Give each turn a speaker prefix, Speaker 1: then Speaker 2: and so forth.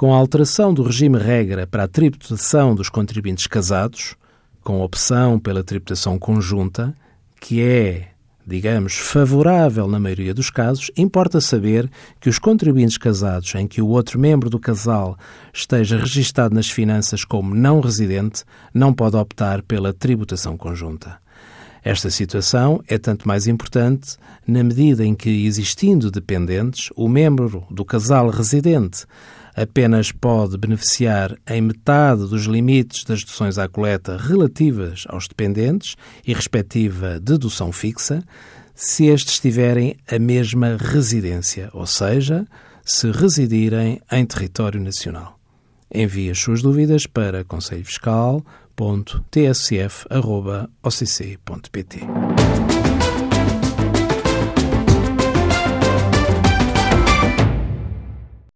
Speaker 1: Com a alteração do regime regra para a tributação dos contribuintes casados, com opção pela tributação conjunta, que é, digamos, favorável na maioria dos casos, importa saber que os contribuintes casados em que o outro membro do casal esteja registado nas finanças como não residente não pode optar pela tributação conjunta. Esta situação é tanto mais importante na medida em que, existindo dependentes, o membro do casal residente apenas pode beneficiar em metade dos limites das deduções à coleta relativas aos dependentes e respectiva dedução fixa, se estes tiverem a mesma residência, ou seja, se residirem em território nacional. Envie as suas dúvidas para conselhofiscal.tsf.occ.pt.